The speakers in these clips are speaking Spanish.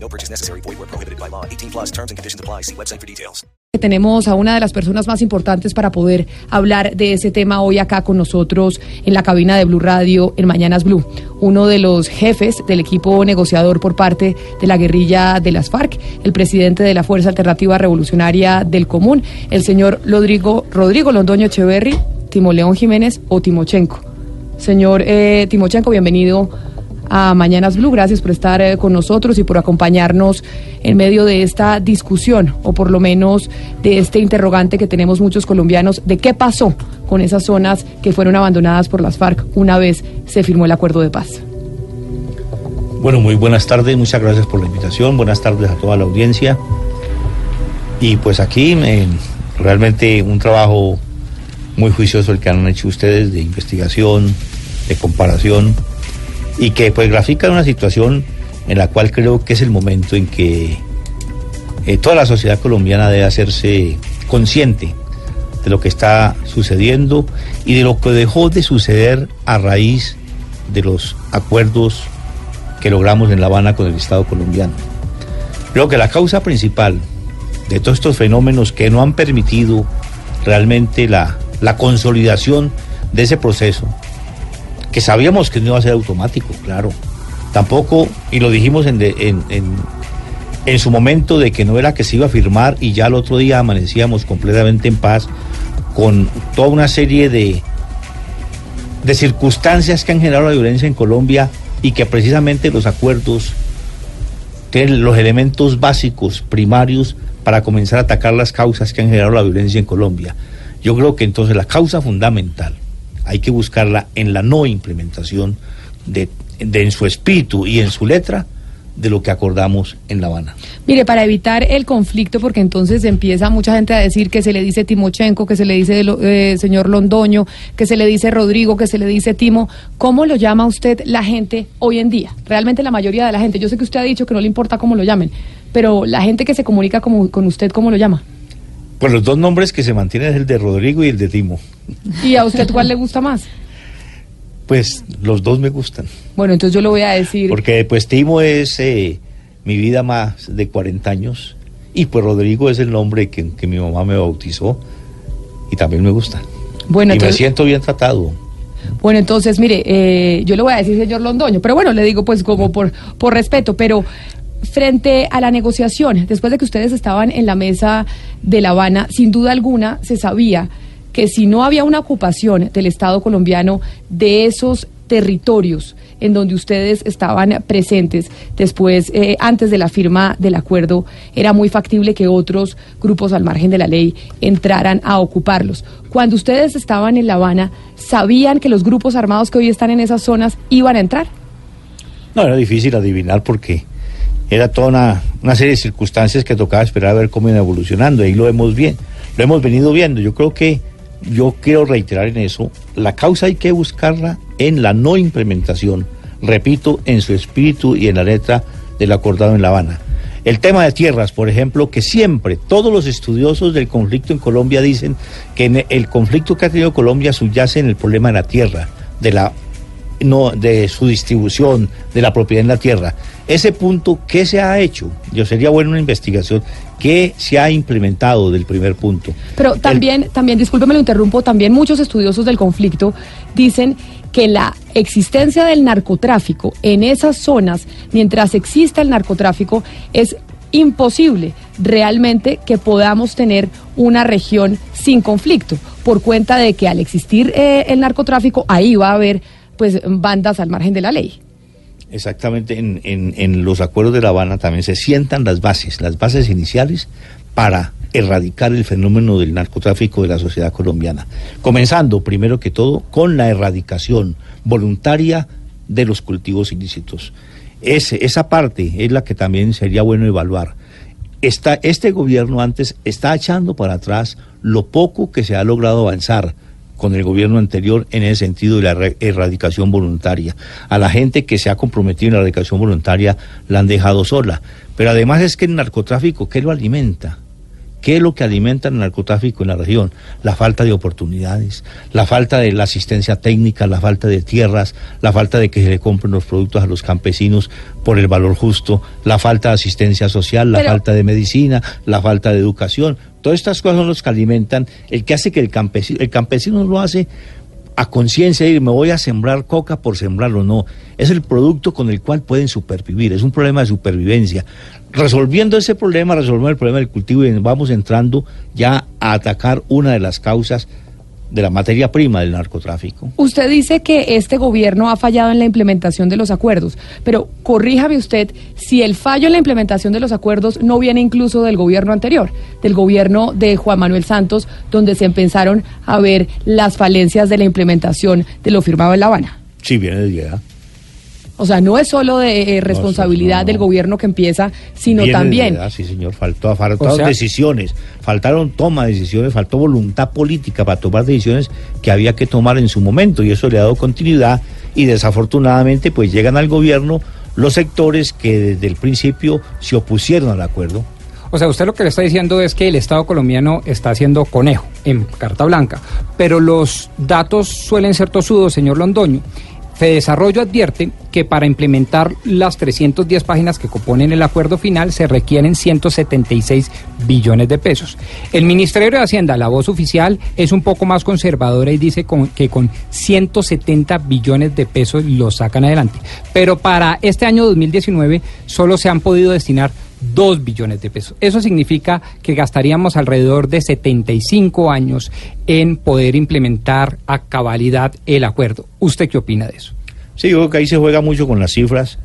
No purchase necessary. Void where prohibited by law. 18 plus terms and conditions apply. See website for details. Tenemos a una de las personas más importantes para poder hablar de ese tema hoy acá con nosotros en la cabina de Blue Radio en Mañanas Blue. Uno de los jefes del equipo negociador por parte de la guerrilla de las FARC, el presidente de la Fuerza Alternativa Revolucionaria del Común, el señor Rodrigo, Rodrigo Londoño Echeverry, Timo León Jiménez o Timochenko. Señor eh, Timochenko, bienvenido a Mañanas Blue. Gracias por estar eh, con nosotros y por acompañarnos en medio de esta discusión, o por lo menos de este interrogante que tenemos muchos colombianos de qué pasó con esas zonas que fueron abandonadas por las FARC una vez se firmó el acuerdo de paz. Bueno, muy buenas tardes, muchas gracias por la invitación, buenas tardes a toda la audiencia. Y pues aquí eh, realmente un trabajo muy juicioso el que han hecho ustedes de investigación, de comparación y que pues grafica una situación en la cual creo que es el momento en que eh, toda la sociedad colombiana debe hacerse consciente de lo que está sucediendo y de lo que dejó de suceder a raíz de los acuerdos que logramos en La Habana con el Estado colombiano. Creo que la causa principal de todos estos fenómenos que no han permitido realmente la, la consolidación de ese proceso sabíamos que no iba a ser automático, claro. Tampoco, y lo dijimos en, de, en, su momento de que no era que se iba a firmar y ya el otro día amanecíamos completamente en paz con toda una serie de, de circunstancias que han generado la violencia en Colombia y que precisamente los acuerdos tienen los elementos básicos, primarios, para comenzar a atacar las causas que han generado la violencia en Colombia. Yo creo que entonces la causa fundamental hay que buscarla en la no implementación de, de, en su espíritu y en su letra de lo que acordamos en La Habana. Mire, para evitar el conflicto, porque entonces empieza mucha gente a decir que se le dice Timochenko, que se le dice eh, señor Londoño, que se le dice Rodrigo, que se le dice Timo, ¿cómo lo llama usted la gente hoy en día? Realmente la mayoría de la gente, yo sé que usted ha dicho que no le importa cómo lo llamen, pero la gente que se comunica con usted, ¿cómo lo llama? Pues los dos nombres que se mantienen es el de Rodrigo y el de Timo. ¿Y a usted cuál le gusta más? Pues los dos me gustan. Bueno, entonces yo lo voy a decir. Porque pues Timo es eh, mi vida más de 40 años y pues Rodrigo es el nombre que, que mi mamá me bautizó y también me gusta. Bueno, y entonces... me siento bien tratado. Bueno, entonces, mire, eh, yo le voy a decir señor Londoño, pero bueno, le digo pues como por, por respeto, pero frente a la negociación, después de que ustedes estaban en la mesa de La Habana, sin duda alguna se sabía que si no había una ocupación del Estado colombiano de esos territorios en donde ustedes estaban presentes después, eh, antes de la firma del acuerdo, era muy factible que otros grupos al margen de la ley entraran a ocuparlos. Cuando ustedes estaban en La Habana, ¿sabían que los grupos armados que hoy están en esas zonas iban a entrar? No, era difícil adivinar porque era toda una, serie de circunstancias que tocaba esperar a ver cómo iban evolucionando. Ahí lo vemos bien, lo hemos venido viendo. Yo creo que yo quiero reiterar en eso, la causa hay que buscarla en la no implementación, repito, en su espíritu y en la letra del acordado en La Habana. El tema de tierras, por ejemplo, que siempre todos los estudiosos del conflicto en Colombia dicen que el conflicto que ha tenido Colombia subyace en el problema de la tierra, de la no de su distribución, de la propiedad en la tierra. Ese punto, ¿qué se ha hecho? Yo sería bueno una investigación. ¿Qué se ha implementado del primer punto? Pero también, El... también, discúlpeme lo interrumpo, también muchos estudiosos del conflicto dicen que la existencia del narcotráfico en esas zonas, mientras exista el narcotráfico, es imposible realmente que podamos tener una región sin conflicto, por cuenta de que al existir eh, el narcotráfico, ahí va a haber pues bandas al margen de la ley. Exactamente, en, en, los acuerdos de La Habana también se sientan las bases, las bases iniciales para erradicar el fenómeno del narcotráfico de la sociedad colombiana. Comenzando, primero que todo, con la erradicación voluntaria de los cultivos ilícitos. Ese, esa parte es la que también sería bueno evaluar. está, este gobierno antes está echando para atrás lo poco que se ha logrado avanzar con el gobierno anterior en el sentido de la erradicación voluntaria. A la gente que se ha comprometido en la erradicación voluntaria la han dejado sola. Pero además es que el narcotráfico, ¿qué lo alimenta? ¿Qué es lo que alimenta el narcotráfico en la región? La falta de oportunidades, la falta de la asistencia técnica, la falta de tierras, la falta de que se le compren los productos a los campesinos por el valor justo, la falta de asistencia social, la Pero- falta de medicina, la falta de educación. Todas estas cosas son los que alimentan el que hace que el campesino, el campesino lo hace a conciencia ir, me voy a sembrar coca por sembrarlo, no. Es el producto con el cual pueden supervivir, es un problema de supervivencia. Resolviendo ese problema, resolviendo el problema del cultivo y vamos entrando ya a atacar una de las causas de la materia prima del narcotráfico. Usted dice que este gobierno ha fallado en la implementación de los acuerdos, pero corríjame usted si el fallo en la implementación de los acuerdos no viene incluso del gobierno anterior, del gobierno de Juan Manuel Santos, donde se empezaron a ver las falencias de la implementación de lo firmado en La Habana. Sí, viene de allá. O sea, no es solo de eh, responsabilidad no, no. del gobierno que empieza, sino Viene también verdad, sí, señor. Faltó, faltaron O sea- decisiones, faltaron toma de decisiones, faltó voluntad política para tomar decisiones que había que tomar en su momento y eso le ha dado continuidad y desafortunadamente pues llegan al gobierno los sectores que desde el principio se opusieron al acuerdo. O sea, usted lo que le está diciendo es que el Estado colombiano está haciendo conejo en carta blanca, pero los datos suelen ser tosudos, señor Londoño. Fedesarrollo advierte que para implementar las 310 páginas que componen el acuerdo final se requieren 176 billones de pesos. El Ministerio de Hacienda, la voz oficial, es un poco más conservadora y dice que con 170 billones de pesos lo sacan adelante. Pero para este año 2019 solo se han podido destinar 2 billones de pesos. Eso significa que gastaríamos alrededor de 75 años en poder implementar a cabalidad el acuerdo. ¿Usted qué opina de eso? Sí, yo creo que ahí se juega mucho con las cifras.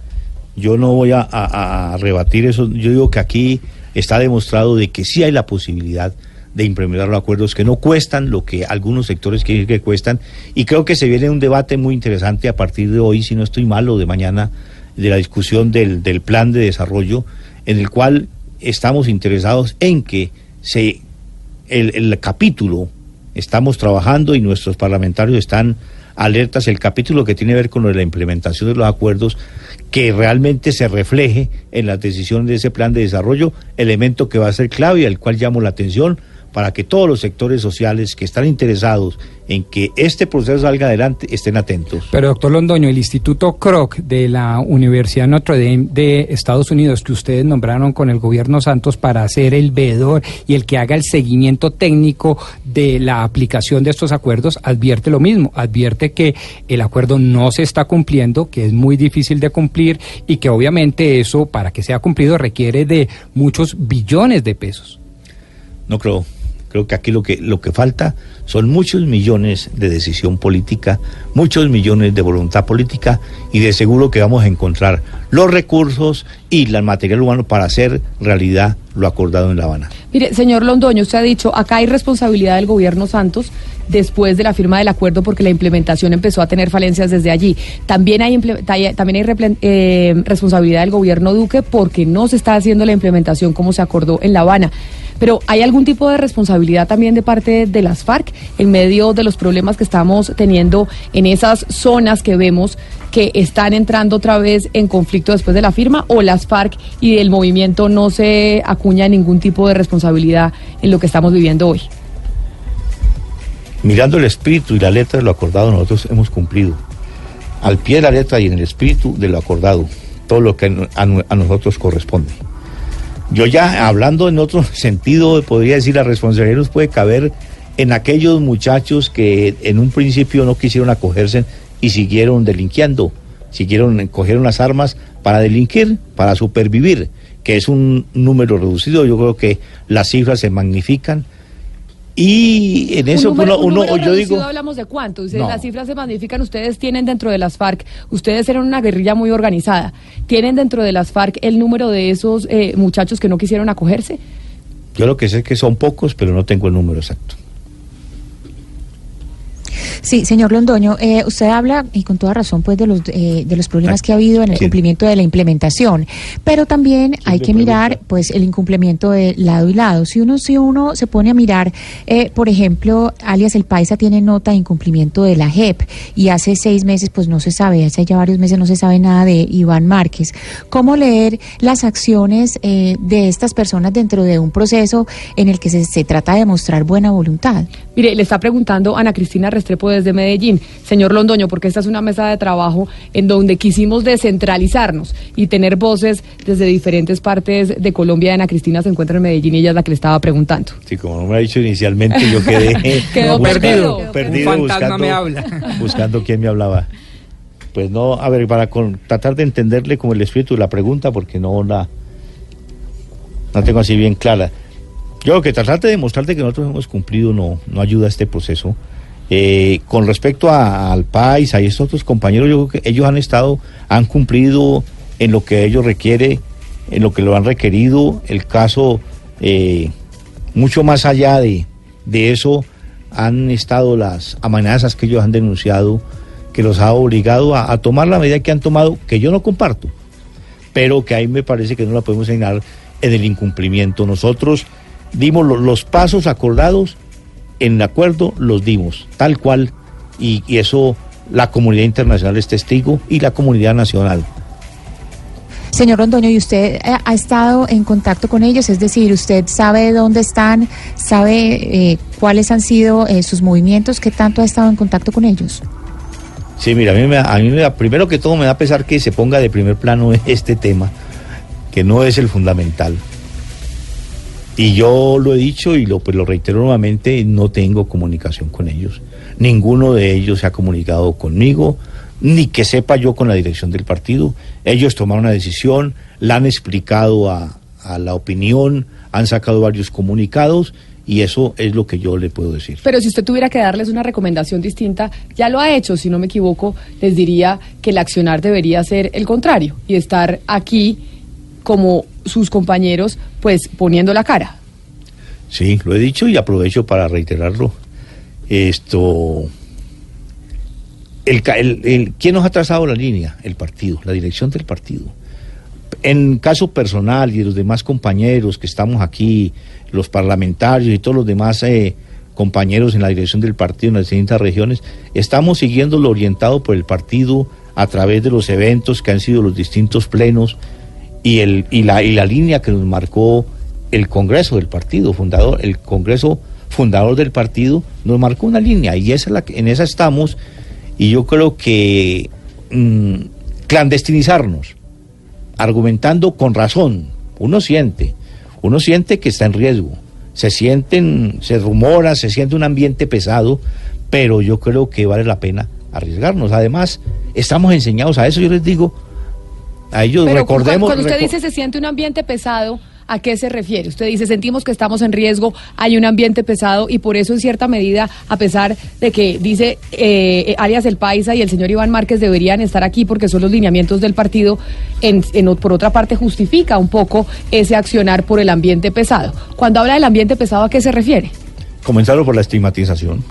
Yo no voy a, a- a rebatir eso. Yo digo que aquí está demostrado de que sí hay la posibilidad de implementar los acuerdos que no cuestan lo que algunos sectores quieren que cuestan. Y creo que se viene un debate muy interesante a partir de hoy, si no estoy mal, o de mañana, de la discusión del, del plan de desarrollo, en el cual estamos interesados en que se el, el capítulo, estamos trabajando y nuestros parlamentarios están alertas, el capítulo que tiene que ver con la implementación de los acuerdos, que realmente se refleje en la decisión de ese plan de desarrollo, elemento que va a ser clave y al cual llamo la atención para que todos los sectores sociales que están interesados en que este proceso salga adelante estén atentos. Pero doctor Londoño, el Instituto Kroc de la Universidad Notre Dame de Estados Unidos, que ustedes nombraron con el gobierno Santos para ser el veedor y el que haga el seguimiento técnico de la aplicación de estos acuerdos, advierte lo mismo, advierte que el acuerdo no se está cumpliendo, que es muy difícil de cumplir y que obviamente eso, para que sea cumplido, requiere de muchos billones de pesos. No creo. Creo que aquí lo que, lo que falta son muchos millones de decisión política, muchos millones de voluntad política y de seguro que vamos a encontrar los recursos y el material humano para hacer realidad lo acordado en La Habana. Mire, señor Londoño, usted ha dicho, acá hay responsabilidad del gobierno Santos después de la firma del acuerdo porque la implementación empezó a tener falencias desde allí. También hay, también hay eh, responsabilidad del gobierno Duque porque no se está haciendo la implementación como se acordó en La Habana. Pero ¿hay algún tipo de responsabilidad también de parte de las FARC en medio de los problemas que estamos teniendo en esas zonas que vemos que están entrando otra vez en conflicto después de la firma o las FARC y el movimiento no se acuña ningún tipo de responsabilidad en lo que estamos viviendo hoy? Mirando el espíritu y la letra de lo acordado, nosotros hemos cumplido. Al pie de la letra y en el espíritu de lo acordado, todo lo que a, a nosotros corresponde. Yo ya hablando en otro sentido, podría decir la responsabilidad nos puede caber en aquellos muchachos que en un principio no quisieron acogerse y siguieron delinquiendo, siguieron, cogieron las armas para delinquir, para supervivir, que es un número reducido. Yo creo que las cifras se magnifican. Y en eso número- uno, un uno yo digo, hablamos de cuánto. Ustedes, No. Las cifras se magnifican. Ustedes tienen dentro de las FARC, ustedes eran una guerrilla muy organizada. ¿Tienen dentro de las FARC el número de esos eh, muchachos que no quisieron acogerse? yo lo que sé es que son pocos, pero no tengo el número exacto. Sí, señor Londoño, eh, usted habla, y con toda razón, pues de los, eh, de los problemas que ha habido en el Sí. cumplimiento de la implementación, pero también hay que mirar pues el incumplimiento de lado y lado. Si uno, si uno se pone a mirar, eh, por ejemplo, alias El Paisa tiene nota de incumplimiento de la JEP y hace seis meses pues no se sabe, hace ya varios meses no se sabe nada de Iván Márquez. ¿Cómo leer las acciones eh, de estas personas dentro de un proceso en el que se, se trata de mostrar buena voluntad? Mire, le está preguntando Ana Cristina Restrepo desde Medellín. Señor Londoño, porque esta es una mesa de trabajo en donde quisimos descentralizarnos y tener voces desde diferentes partes de Colombia. Ana Cristina se encuentra en Medellín y ella es la que le estaba preguntando. Sí, como no me ha dicho inicialmente, yo quedé Quedó perdido. perdido Un buscando, me habla. buscando quién me hablaba. Pues no, a ver, para con- tratar de entenderle como el espíritu de la pregunta, porque no la no tengo así bien clara. Yo creo que tratar de demostrarte que nosotros hemos cumplido no, no ayuda a este proceso. Eh, con respecto al país, a estos otros compañeros, yo creo que ellos han estado, han cumplido en lo que ellos requiere, en lo que lo han requerido. El caso, eh, mucho más allá de, de eso, han estado las amenazas que ellos han denunciado, que los ha obligado a, tomar la medida que han tomado, que yo no comparto, pero que ahí me parece que no la podemos señalar en el incumplimiento. Nosotros dimos lo- los pasos acordados en acuerdo, los dimos, tal cual, y, y eso la comunidad internacional es testigo y la comunidad nacional. Señor Londoño, ¿y usted eh, ha estado en contacto con ellos? Es decir, ¿usted sabe dónde están? ¿Sabe eh, cuáles han sido eh, sus movimientos? ¿Qué tanto ha estado en contacto con ellos? Sí, mira, a mí, me, a mí me da, primero que todo me da pesar que se ponga de primer plano este tema, que no es el fundamental. Y yo lo he dicho y lo, pues lo reitero nuevamente, no tengo comunicación con ellos. Ninguno de ellos se ha comunicado conmigo, ni que sepa yo con la dirección del partido. Ellos tomaron una decisión, la han explicado a, a la opinión, han sacado varios comunicados y eso es lo que yo le puedo decir. Pero si usted tuviera que darles una recomendación distinta, ya lo ha hecho, si no me equivoco, les diría que el accionar debería ser el contrario y estar aquí como sus compañeros, pues poniendo la cara. Sí, lo he dicho y aprovecho para reiterarlo. Esto. El, el- el- ¿Quién nos ha trazado la línea? El partido, la dirección del partido. En caso personal y de los demás compañeros que estamos aquí, los parlamentarios y todos los demás eh, compañeros en la dirección del partido en las distintas regiones, estamos siguiendo lo orientado por el partido a través de los eventos que han sido los distintos plenos y, el, y, la, y la línea que nos marcó el Congreso del partido fundador, el Congreso fundador del partido nos marcó una línea y esa es la en esa estamos y yo creo que mm, clandestinizarnos, argumentando con razón, uno siente, uno siente que está en riesgo, se sienten, se rumora, se siente un ambiente pesado, pero yo creo que vale la pena arriesgarnos. Además, estamos enseñados a eso, yo les digo, a ellos Pero recordemos... cuando usted dice se siente un ambiente pesado, ¿a qué se refiere? Usted dice sentimos que estamos en riesgo, hay un ambiente pesado y por eso en cierta medida, a pesar de que dice eh, alias El Paisa y el señor Iván Márquez deberían estar aquí porque son los lineamientos del partido, en, en- por otra parte justifica un poco ese accionar por el ambiente pesado. Cuando habla del ambiente pesado, ¿a qué se refiere? Comenzarlo por la estigmatización.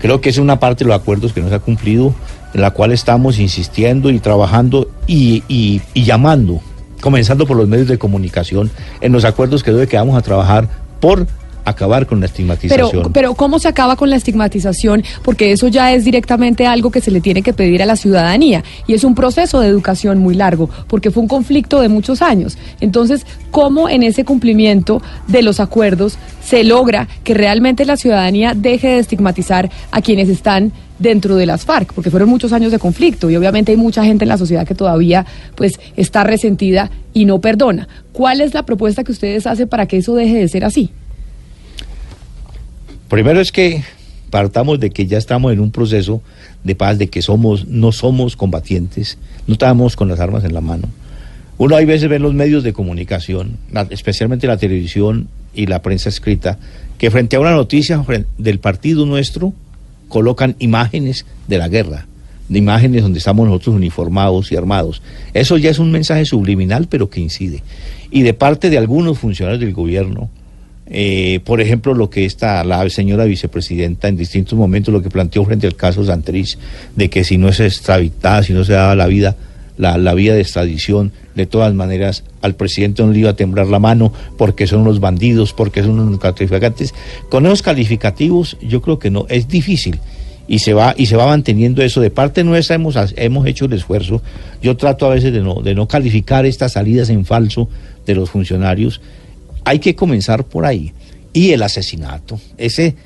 Creo que es una parte de los acuerdos que no se ha cumplido, en la cual estamos insistiendo y trabajando y, y- y llamando, comenzando por los medios de comunicación, en los acuerdos que debe que vamos a trabajar por acabar con la estigmatización. Pero, pero ¿cómo se acaba con la estigmatización? Porque eso ya es directamente algo que se le tiene que pedir a la ciudadanía y es un proceso de educación muy largo, porque fue un conflicto de muchos años. Entonces, ¿cómo en ese cumplimiento de los acuerdos se logra que realmente la ciudadanía deje de estigmatizar a quienes están dentro de las FARC? Porque fueron muchos años de conflicto y obviamente hay mucha gente en la sociedad que todavía pues está resentida y no perdona. ¿Cuál es la propuesta que ustedes hacen para que eso deje de ser así? Primero es que partamos de que ya estamos en un proceso de paz, de que somos, no somos combatientes, no estamos con las armas en la mano. Uno hay veces ve los medios de comunicación, especialmente la televisión y la prensa escrita, que frente a una noticia del partido nuestro colocan imágenes de la guerra, de imágenes donde estamos nosotros uniformados y armados. Eso ya es un mensaje subliminal, pero que incide. Y de parte de algunos funcionarios del gobierno, eh, por ejemplo, lo que está la señora vicepresidenta en distintos momentos, lo que planteó frente al caso Santrich, de que si no es extraditada, si no se daba la vida, la, la vía de extradición, de todas maneras al presidente no le iba a temblar la mano porque son unos bandidos, porque son unos narcotraficantes. Con esos calificativos, yo creo que no, es difícil. Y se va y se va manteniendo eso. De parte nuestra hemos hemos hecho el esfuerzo. Yo trato a veces de no de no calificar estas salidas en falso de los funcionarios. Hay que comenzar por ahí. Y el asesinato ese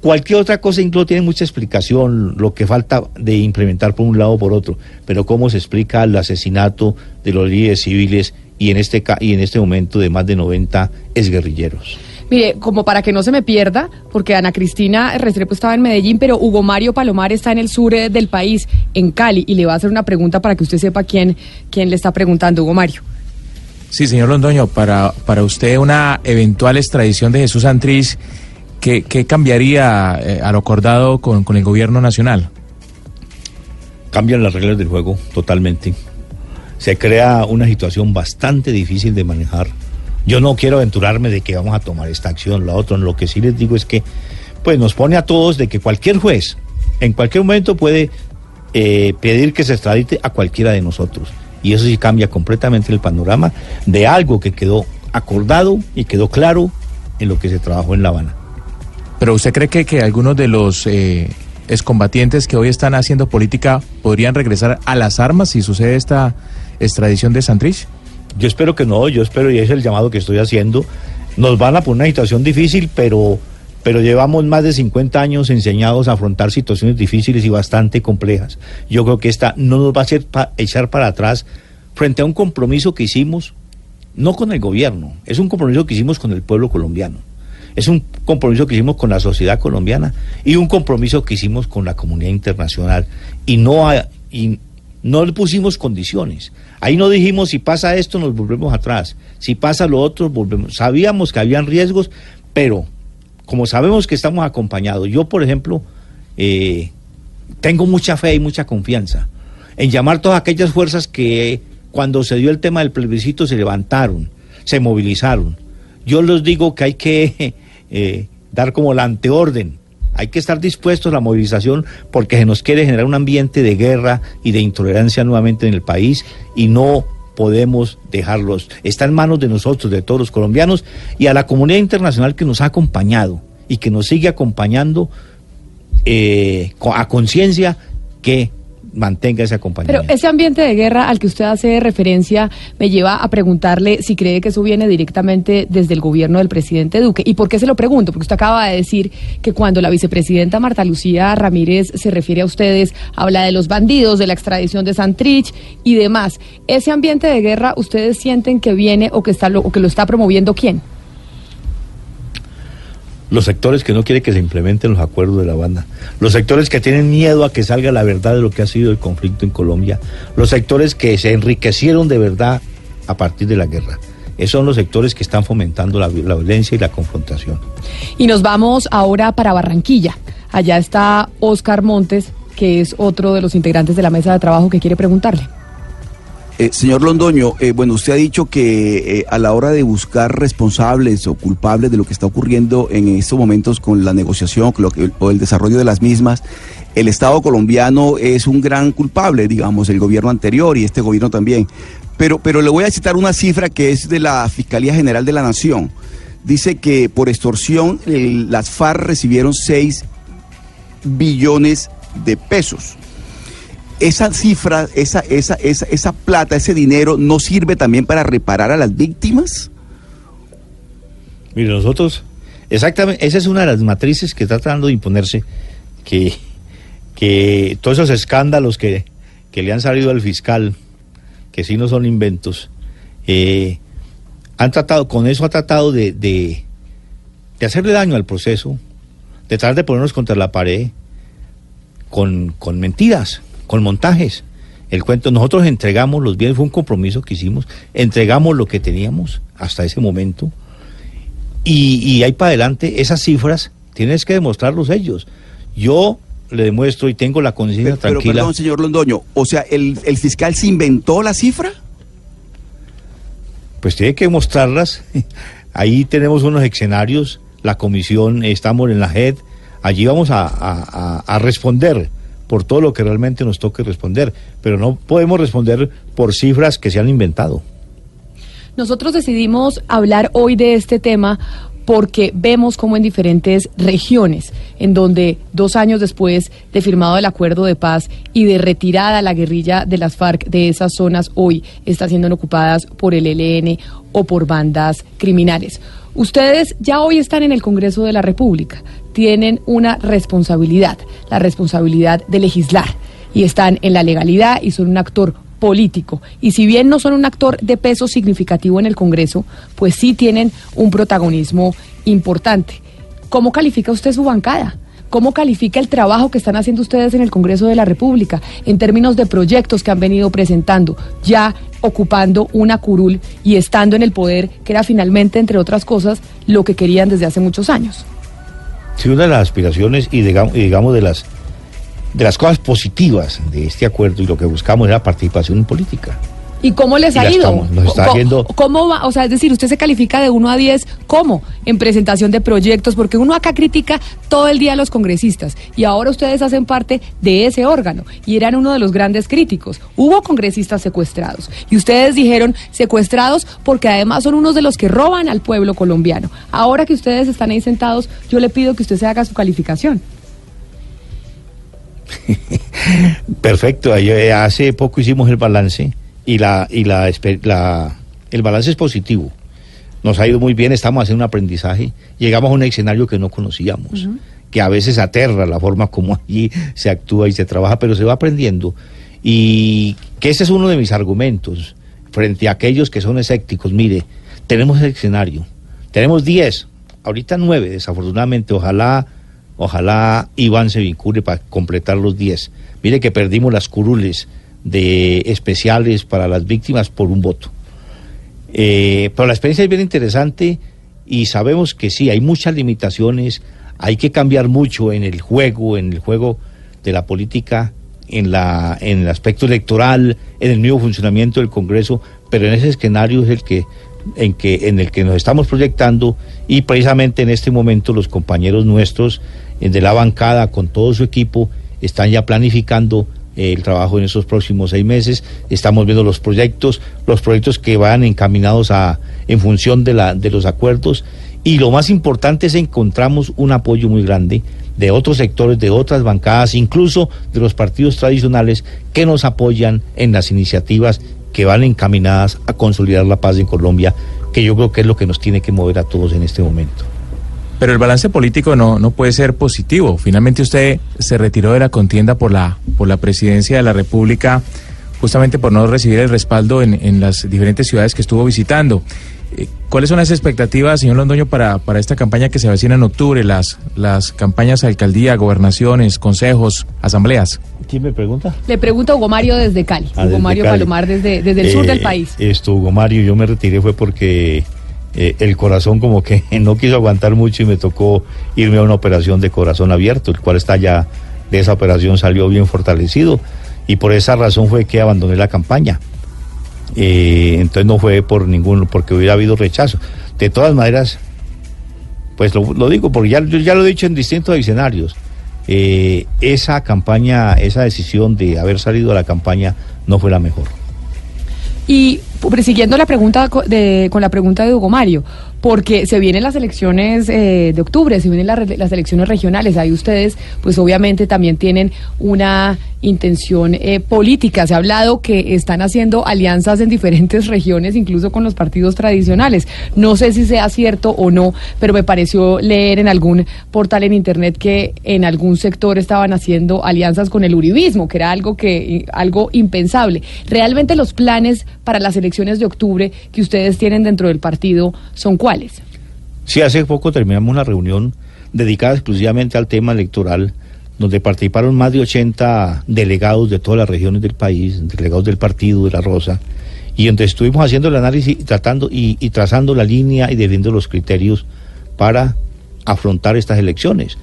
cualquier otra cosa incluso tiene mucha explicación lo que falta de implementar por un lado o por otro pero cómo se explica el asesinato de los líderes civiles y en este ca- y en este momento de más de 90 exguerrilleros Mire, como para que no se me pierda, porque Ana Cristina Restrepo estaba en Medellín, pero Hugo Mario Palomar está en el sur eh, del país, en Cali, y le va a hacer una pregunta para que usted sepa quién, quién le está preguntando, Hugo Mario. Sí, señor Londoño, para, para usted una eventual extradición de Jesús Santrich, ¿qué, cambiaría eh, a lo acordado con, con el gobierno nacional? cambian las reglas del juego totalmente. Se crea una situación bastante difícil de manejar. Yo no quiero aventurarme de que vamos a tomar esta acción, la otra. Lo que sí les digo es que, pues, nos pone a todos de que cualquier juez, en cualquier momento puede eh, pedir que se extradite a cualquiera de nosotros. Y eso sí cambia completamente el panorama de algo que quedó acordado y quedó claro en lo que se trabajó en La Habana. Pero usted cree que, que algunos de los eh, excombatientes que hoy están haciendo política podrían regresar a las armas si sucede esta extradición de Santrich? Yo espero que no, yo espero y es el llamado que estoy haciendo. Nos van a poner una situación difícil, pero, pero llevamos más de 50 años enseñados a afrontar situaciones difíciles y bastante complejas. Yo creo que esta no nos va a hacer echar para atrás frente a un compromiso que hicimos, no con el gobierno, es un compromiso que hicimos con el pueblo colombiano. Es un compromiso que hicimos con la sociedad colombiana y un compromiso que hicimos con la comunidad internacional. Y no, y no le pusimos condiciones. Ahí no dijimos si pasa esto nos volvemos atrás, si pasa lo otro volvemos. Sabíamos que habían riesgos, pero como sabemos que estamos acompañados, yo por ejemplo eh, tengo mucha fe y mucha confianza en llamar todas aquellas fuerzas que cuando se dio el tema del plebiscito se levantaron, se movilizaron. Yo les digo que hay que eh, dar como la anteorden. Hay que estar dispuestos a la movilización porque se nos quiere generar un ambiente de guerra y de intolerancia nuevamente en el país y no podemos dejarlos. Está en manos de nosotros, de todos los colombianos y a la comunidad internacional que nos ha acompañado y que nos sigue acompañando eh, a conciencia que mantenga ese Pero acompañamiento. ese ambiente de guerra al que usted hace referencia me lleva a preguntarle si cree que eso viene directamente desde el gobierno del presidente Duque. ¿Y por qué se lo pregunto? Porque usted acaba de decir que cuando la vicepresidenta Marta Lucía Ramírez se refiere a ustedes, habla de los bandidos, de la extradición de Santrich y demás. ¿Ese ambiente de guerra ustedes sienten que viene o que, está lo, o que lo está promoviendo quién? Los sectores que no quieren que se implementen los acuerdos de la banda, los sectores que tienen miedo a que salga la verdad de lo que ha sido el conflicto en Colombia, los sectores que se enriquecieron de verdad a partir de la guerra. Esos son los sectores que están fomentando la, la violencia y la confrontación. Y nos vamos ahora para Barranquilla. Allá está Oscar Montes, que es otro de los integrantes de la mesa de trabajo que quiere preguntarle. Eh, señor Londoño, eh, bueno, usted ha dicho que eh, a la hora de buscar responsables o culpables de lo que está ocurriendo en estos momentos con la negociación o el desarrollo de las mismas, el Estado colombiano es un gran culpable, digamos, el gobierno anterior y este gobierno también. Pero, pero le voy a citar una cifra que es de la Fiscalía General de la Nación. Dice que por extorsión las FARC recibieron 6 billones de pesos esa cifra, esa, esa, esa, esa plata, ese dinero, ¿no sirve también para reparar a las víctimas? Mire, nosotros, exactamente, esa es una de las matrices que está tratando de imponerse, que, que todos esos escándalos que, que le han salido al fiscal, que sí no son inventos, eh, han tratado, con eso ha tratado de, de, de hacerle daño al proceso, de tratar de ponernos contra la pared, con, con mentiras, con montajes. El cuento, nosotros entregamos los bienes, fue un compromiso que hicimos, entregamos lo que teníamos hasta ese momento, y, y ahí para adelante, esas cifras tienes que demostrarlos ellos. Yo le demuestro y tengo la conciencia Pero, pero tranquila. perdón, señor Londoño, o sea, ¿el, el fiscal se inventó la cifra? Pues tiene que mostrarlas Ahí tenemos unos escenarios, la comisión, estamos en la JED, allí vamos a, a- a- a responder por todo lo que realmente nos toque responder, pero no podemos responder por cifras que se han inventado. Nosotros decidimos hablar hoy de este tema porque vemos como en diferentes regiones, en donde dos años después de firmado el acuerdo de paz y de retirada la guerrilla de las FARC de esas zonas, hoy están siendo ocupadas por el ELN o por bandas criminales. Ustedes ya hoy están en el Congreso de la República, tienen una responsabilidad, la responsabilidad de legislar, y están en la legalidad y son un actor político. Y si bien no son un actor de peso significativo en el Congreso, pues sí tienen un protagonismo importante. ¿Cómo califica usted su bancada? ¿Cómo califica el trabajo que están haciendo ustedes en el Congreso de la República en términos de proyectos que han venido presentando, ya ocupando una curul y estando en el poder, que era finalmente, entre otras cosas, lo que querían desde hace muchos años? Sí, una de las aspiraciones y digamos, y digamos de las de las cosas positivas de este acuerdo y lo que buscamos es la participación política. ¿Y cómo les Y ha ido? estamos- nos está yendo- ¿Cómo va? O sea, es decir, usted se califica de 1 a 10, ¿cómo? En presentación de proyectos, porque uno acá critica todo el día a los congresistas y ahora ustedes hacen parte de ese órgano y eran uno de los grandes críticos. Hubo congresistas secuestrados y ustedes dijeron secuestrados porque además son unos de los que roban al pueblo colombiano. Ahora que ustedes están ahí sentados, yo le pido que usted se haga su calificación. Perfecto, eh, hace poco hicimos el balance y la y la, la- el balance es positivo. Nos ha ido muy bien, estamos haciendo un aprendizaje, llegamos a un escenario que no conocíamos, que a veces aterra la forma como allí se actúa y se trabaja, pero se va aprendiendo. Y que ese es uno de mis argumentos frente a aquellos que son escépticos. Mire, tenemos el escenario, tenemos 10, ahorita 9, desafortunadamente, ojalá Ojalá Iván se vincule para completar los 10. Mire que perdimos las curules de especiales para las víctimas por un voto. Eh, pero la experiencia es bien interesante y sabemos que sí, hay muchas limitaciones, hay que cambiar mucho en el juego, en el juego de la política, en, la, en el aspecto electoral, en el mismo funcionamiento del Congreso, pero en ese escenario es el que en, que, en el que nos estamos proyectando y precisamente en este momento los compañeros nuestros eh, de la bancada con todo su equipo están ya planificando el trabajo en esos próximos seis meses. Estamos viendo los proyectos, los proyectos que van encaminados a, en función de, la, de los acuerdos. Y lo más importante es encontramos un apoyo muy grande de otros sectores, de otras bancadas, incluso de los partidos tradicionales que nos apoyan en las iniciativas que van encaminadas a consolidar la paz en Colombia, que yo creo que es lo que nos tiene que mover a todos en este momento. Pero el balance político no, no puede ser positivo. Finalmente usted se retiró de la contienda por la, por la presidencia de la República justamente por no recibir el respaldo en, en las diferentes ciudades que estuvo visitando. Eh, ¿Cuáles son las expectativas, señor Londoño, para, para esta campaña que se avecina en octubre, las, las campañas a alcaldía, gobernaciones, consejos, asambleas? ¿Quién me pregunta? Le pregunto a Hugo Mario desde Cali. Ah, Hugo desde Mario Cali. Palomar desde, desde el sur Eh, del país. Esto, Hugo Mario, yo me retiré fue porque eh, el corazón como que no quiso aguantar mucho y me tocó irme a una operación de corazón abierto, el cual está ya, de esa operación salió bien fortalecido y por esa razón fue que abandoné la campaña. Eh, entonces no fue por ninguno, porque hubiera habido rechazo. De todas maneras, pues lo, digo porque ya, ya lo he dicho en distintos escenarios. Eh, esa campaña, esa decisión de haber salido a la campaña no fue la mejor. Y pues, siguiendo la pregunta de, con la pregunta de Hugo Mario, porque se vienen las elecciones eh, de octubre, se vienen re- las elecciones regionales, ahí ustedes pues obviamente también tienen una intención eh, política, se ha hablado que están haciendo alianzas en diferentes regiones, incluso con los partidos tradicionales. No sé si sea cierto o no, pero me pareció leer en algún portal en internet que en algún sector estaban haciendo alianzas con el uribismo, que era algo que algo impensable. Realmente los planes para las elecciones de octubre que ustedes tienen dentro del partido son cuáles? Sí, hace poco terminamos una reunión dedicada exclusivamente al tema electoral, donde participaron más de 80 delegados de todas las regiones del país, delegados del partido de la Rosa, y donde estuvimos haciendo el análisis y tratando y, y trazando la línea y definiendo los criterios para afrontar estas elecciones.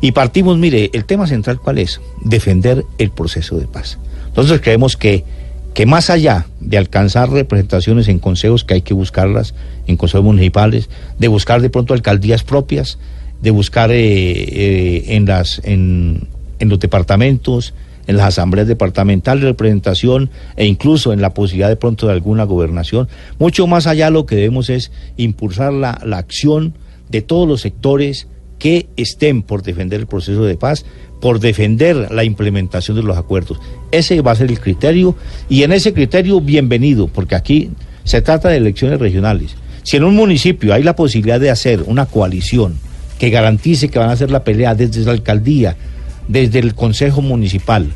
Y partimos, mire, el tema central cuál es? Defender el proceso de paz. Entonces creemos que que más allá de alcanzar representaciones en consejos, que hay que buscarlas en consejos municipales, de buscar de pronto alcaldías propias, de buscar eh, eh, en, las, en, los departamentos, en las asambleas departamentales de representación e incluso en la posibilidad de pronto de alguna gobernación. Mucho más allá lo que debemos es impulsar la, la acción de todos los sectores que estén por defender el proceso de paz, por defender la implementación de los acuerdos. Ese va a ser el criterio y en ese criterio bienvenido, porque aquí se trata de elecciones regionales. Si en un municipio hay la posibilidad de hacer una coalición que garantice que van a hacer la pelea desde la alcaldía, desde el Consejo Municipal,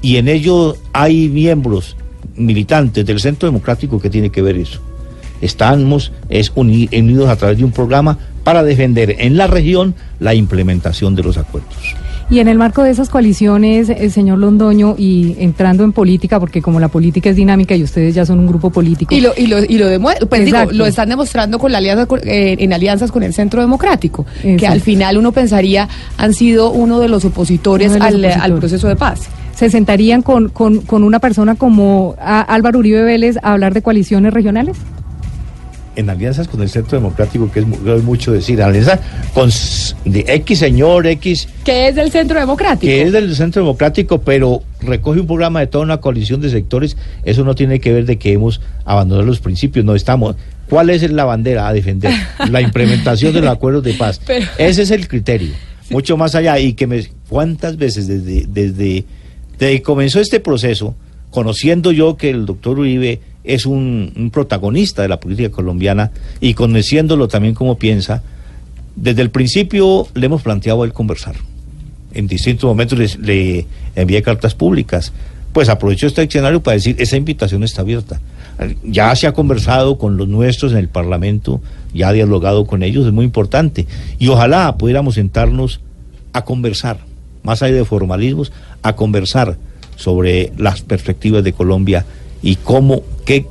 y en ello hay miembros militantes del Centro Democrático que tiene que ver eso. Estamos es uni- unidos a través de un programa para defender en la región la implementación de los acuerdos. Y en el marco de esas coaliciones, el señor Londoño, y entrando en política, porque como la política es dinámica y ustedes ya son un grupo político. Y lo, y lo, y lo, pues digo, lo están demostrando con la alianza con- eh, en alianzas con el Centro Democrático, que al final uno pensaría han sido uno de los opositores, Uno de los al, al proceso de paz. ¿Se sentarían con, con, con una persona como Álvaro Uribe Vélez a hablar de coaliciones regionales? En alianzas con el Centro Democrático, que es, mu- es mucho decir, alianza con de X señor, X, Que es del Centro Democrático. que es del Centro Democrático, pero recoge un programa de toda una coalición de sectores, eso no tiene que ver de que hemos abandonado los principios, no estamos. ¿Cuál es la bandera a defender? La implementación de los acuerdos de paz. Pero- Ese es el criterio. Mucho más allá. Y que me. ¿Cuántas veces desde, desde, desde que comenzó este proceso, conociendo yo que el doctor Uribe es un, protagonista de la política colombiana y conociéndolo también como piensa, desde el principio le hemos planteado él conversar. En distintos momentos le envié cartas públicas. Pues aprovecho este escenario para decir, esa invitación está abierta. Ya se ha conversado con los nuestros en el Parlamento, ya ha dialogado con ellos, es muy importante. Y ojalá pudiéramos sentarnos a conversar, más allá de formalismos, a conversar sobre las perspectivas de Colombia y cómo, qué,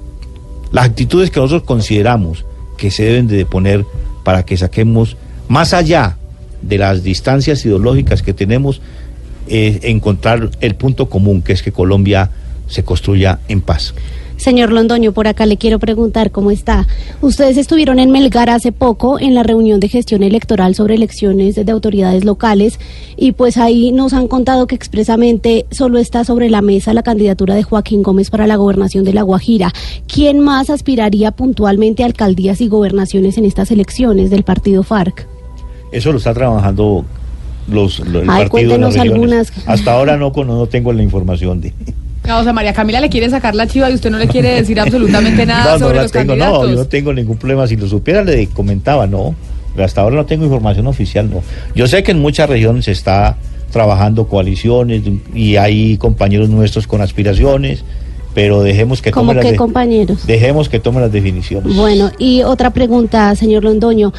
las actitudes que nosotros consideramos que se deben de poner para que saquemos más allá de las distancias ideológicas que tenemos, eh, encontrar el punto común, que es que Colombia se construya en paz. Señor Londoño, por acá le quiero preguntar cómo está. Ustedes estuvieron en Melgar hace poco en la reunión de gestión electoral sobre elecciones de autoridades locales y pues ahí nos han contado que expresamente solo está sobre la mesa la candidatura de Joaquín Gómez para la gobernación de La Guajira. ¿Quién más aspiraría puntualmente a alcaldías y gobernaciones en estas elecciones del partido FARC? Eso lo está trabajando los, los el Ay, partido de las cuéntenos regiones. algunas. Hasta ahora no, no tengo la información de. No, o sea, María Camila le quiere sacar la chiva y usted no le quiere decir absolutamente nada no, no sobre la los tengo, candidatos. no, yo no tengo ningún problema. Si lo supiera le comentaba, no. Hasta ahora no tengo información oficial, no. Yo sé que en muchas regiones se está trabajando coaliciones y hay compañeros nuestros con aspiraciones, pero dejemos que ¿Cómo tomen las compañeros? dejemos que tomen las definiciones. Bueno, y otra pregunta, señor Londoño.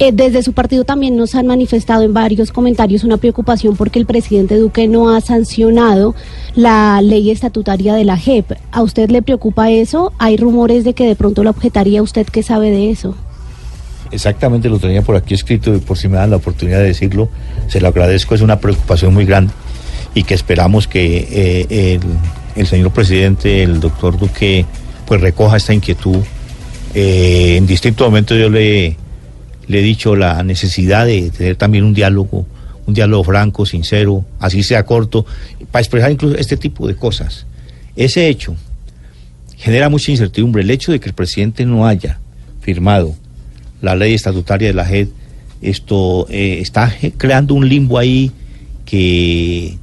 Eh, desde su partido también nos han manifestado en varios comentarios una preocupación porque el presidente Duque no ha sancionado la ley estatutaria de la JEP. ¿A usted le preocupa eso? Hay rumores de que de pronto la objetaría usted que sabe de eso. Exactamente lo tenía por aquí escrito y por si me dan la oportunidad de decirlo, se lo agradezco, es una preocupación muy grande y que esperamos que eh, el, el señor presidente, el doctor Duque, pues recoja esta inquietud. Eh, en distintos momentos yo le, le he dicho la necesidad de tener también un diálogo, un diálogo franco, sincero, así sea corto, para expresar incluso este tipo de cosas. Ese hecho genera mucha incertidumbre. El hecho de que el presidente no haya firmado la ley estatutaria de la JED, esto eh, está creando un limbo ahí que,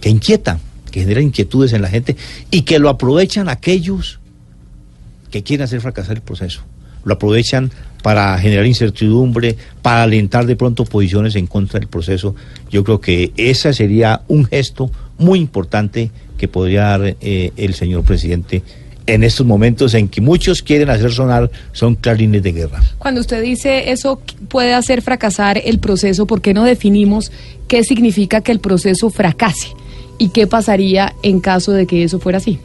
que inquieta, que genera inquietudes en la gente y que lo aprovechan aquellos que quieren hacer fracasar el proceso. Lo aprovechan para generar incertidumbre, para alentar de pronto posiciones en contra del proceso. Yo creo que ese sería un gesto muy importante que podría dar eh, el señor presidente en estos momentos en que muchos quieren hacer sonar son clarines de guerra. Cuando usted dice eso puede hacer fracasar el proceso, ¿por qué no definimos qué significa que el proceso fracase? ¿Y qué pasaría en caso de que eso fuera así?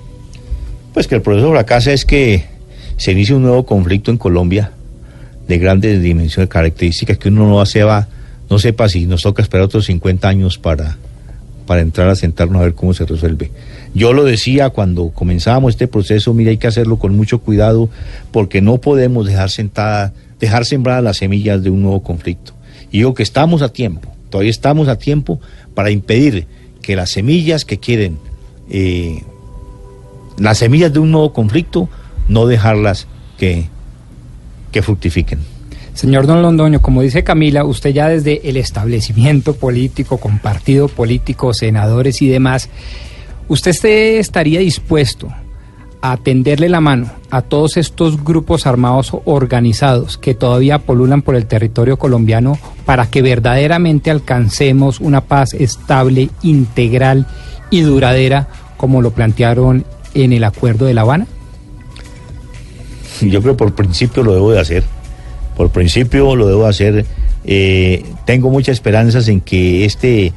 Pues que el proceso fracasa es que se inicia un nuevo conflicto en Colombia de grandes dimensiones, características que uno no sepa, no sepa si nos toca esperar otros 50 años para, para entrar a sentarnos a ver cómo se resuelve. Yo lo decía cuando comenzábamos este proceso, mira, hay que hacerlo con mucho cuidado porque no podemos dejar sentada, dejar sembradas las semillas de un nuevo conflicto. Y digo que estamos a tiempo, todavía estamos a tiempo para impedir que las semillas que quieren, eh, las semillas de un nuevo conflicto, no dejarlas que, que fructifiquen. Señor Don Londoño, como dice Camila, usted ya desde el establecimiento político, con partido político, senadores y demás, ¿usted este- estaría dispuesto a tenderle la mano a todos estos grupos armados organizados que todavía polulan por el territorio colombiano para que verdaderamente alcancemos una paz estable, integral y duradera como lo plantearon en el Acuerdo de La Habana? Yo creo que por principio lo debo de hacer. Por principio lo debo de hacer. Eh, tengo muchas esperanzas en que este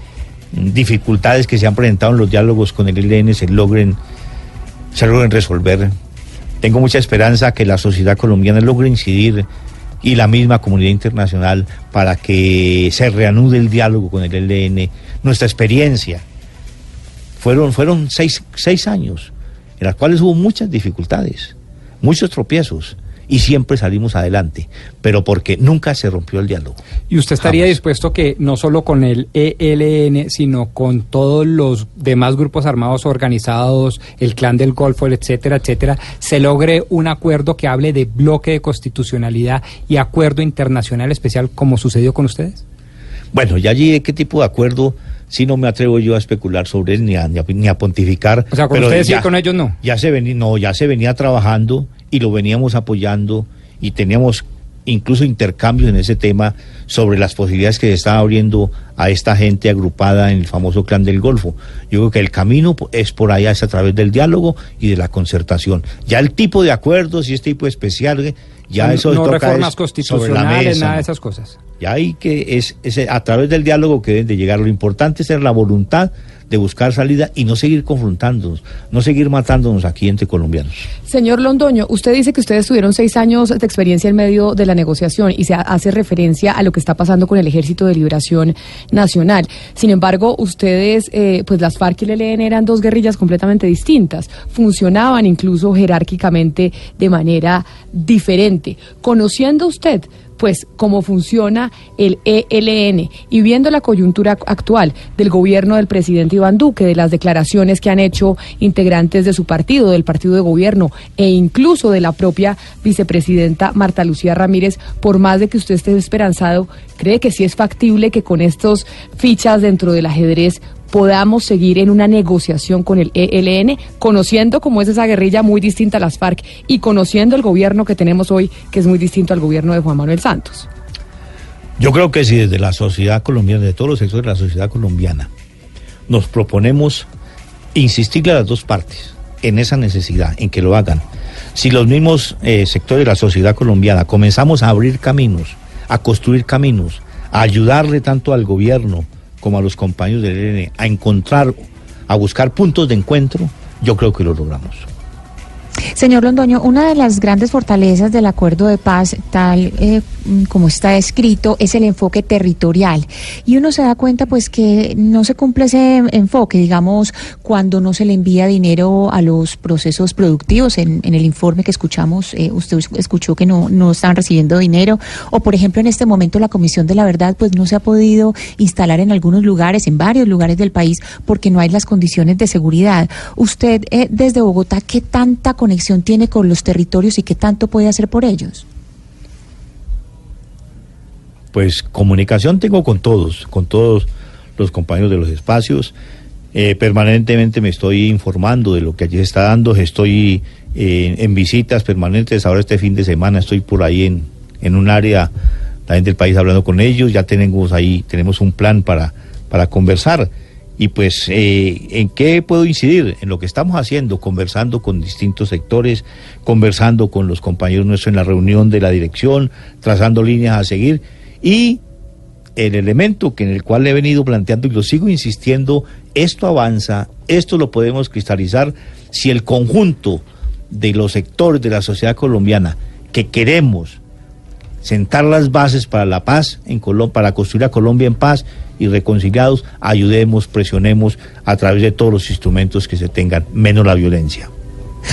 dificultades que se han presentado en los diálogos con el ELN se logren, se logren resolver. Tengo mucha esperanza que la sociedad colombiana logre incidir y la misma comunidad internacional para que se reanude el diálogo con el ELN. Nuestra experiencia fueron, fueron seis, seis años en las cuales hubo muchas dificultades, muchos tropiezos y siempre salimos adelante, pero porque nunca se rompió el diálogo. ¿Y usted estaría dispuesto que no solo con el ELN, sino con todos los demás grupos armados organizados, el Clan del Golfo, etcétera, etcétera, se logre un acuerdo que hable de bloque de constitucionalidad y acuerdo internacional especial como sucedió con ustedes? Bueno, ya allí de qué tipo de acuerdo, si no me atrevo yo a especular sobre él ni a, ni a, ni a pontificar. O sea, con pero ustedes sí, ya- con ellos no. Ya se venía, no, ya se venía trabajando y lo veníamos apoyando y teníamos incluso intercambios en ese tema sobre las posibilidades que se están abriendo a esta gente agrupada en el famoso clan del Golfo. Yo creo que el camino es por allá, es a través del diálogo y de la concertación. Ya el tipo de acuerdos y este tipo especial, ya no, eso no toca reformas es sobre la constitucionales, mesa, nada de esas cosas. Ya hay que, es, es a través del diálogo que deben de llegar. Lo importante es tener la voluntad de buscar salida y no seguir confrontándonos, no seguir matándonos aquí entre colombianos. Señor Londoño, usted dice que ustedes tuvieron seis años de experiencia en medio de la negociación y se ha- hace referencia a lo que está pasando con el Ejército de Liberación Nacional. Sin embargo, ustedes, eh, pues las FARC y el ELN eran dos guerrillas completamente distintas, funcionaban incluso jerárquicamente de manera diferente. Conociendo usted pues cómo funciona el ELN y viendo la coyuntura actual del gobierno del presidente Iván Duque, de las declaraciones que han hecho integrantes de su partido, del partido de gobierno e incluso de la propia vicepresidenta Marta Lucía Ramírez, por más de que usted esté esperanzado, cree que sí es factible que con estos fichas dentro del ajedrez podamos seguir en una negociación con el ELN, conociendo cómo es esa guerrilla muy distinta a las FARC y conociendo el gobierno que tenemos hoy, que es muy distinto al gobierno de Juan Manuel Santos. Yo creo que si desde la sociedad colombiana, de todos los sectores de la sociedad colombiana, nos proponemos insistirle a las dos partes en esa necesidad, en que lo hagan. Si los mismos eh, sectores de la sociedad colombiana comenzamos a abrir caminos, a construir caminos, a ayudarle tanto al gobierno como a los compañeros del ELN a encontrar, a buscar puntos de encuentro, yo creo que lo logramos. Señor Londoño, una de las grandes fortalezas del acuerdo de paz, tal eh, mm, como está escrito, es el enfoque territorial. Y uno se da cuenta, pues, que no se cumple ese enfoque, digamos, cuando no se le envía dinero a los procesos productivos. En, el informe que escuchamos, eh, usted escuchó que no, no están recibiendo dinero. O, por ejemplo, en este momento la Comisión de la Verdad, pues, no se ha podido instalar en algunos lugares, en varios lugares del país, porque no hay las condiciones de seguridad. Usted, eh, desde Bogotá, ¿qué tanta conexión tiene con los territorios y qué tanto puede hacer por ellos? Pues comunicación tengo con todos, con todos los compañeros de los espacios. Eh, permanentemente me estoy informando de lo que allí se está dando. Estoy eh, en visitas permanentes. Ahora este fin de semana estoy por ahí en, en un área también del país hablando con ellos. Ya tenemos ahí, tenemos un plan para, para conversar. Y pues, eh, ¿en qué puedo incidir? En lo que estamos haciendo, conversando con distintos sectores, conversando con los compañeros nuestros en la reunión de la dirección, trazando líneas a seguir. Y el elemento que en el cual he venido planteando y lo sigo insistiendo, esto avanza, esto lo podemos cristalizar si el conjunto de los sectores de la sociedad colombiana que queremos sentar las bases para la paz en Colombia, para construir a Colombia en paz y reconciliados, ayudemos, presionemos a través de todos los instrumentos que se tengan, menos la violencia.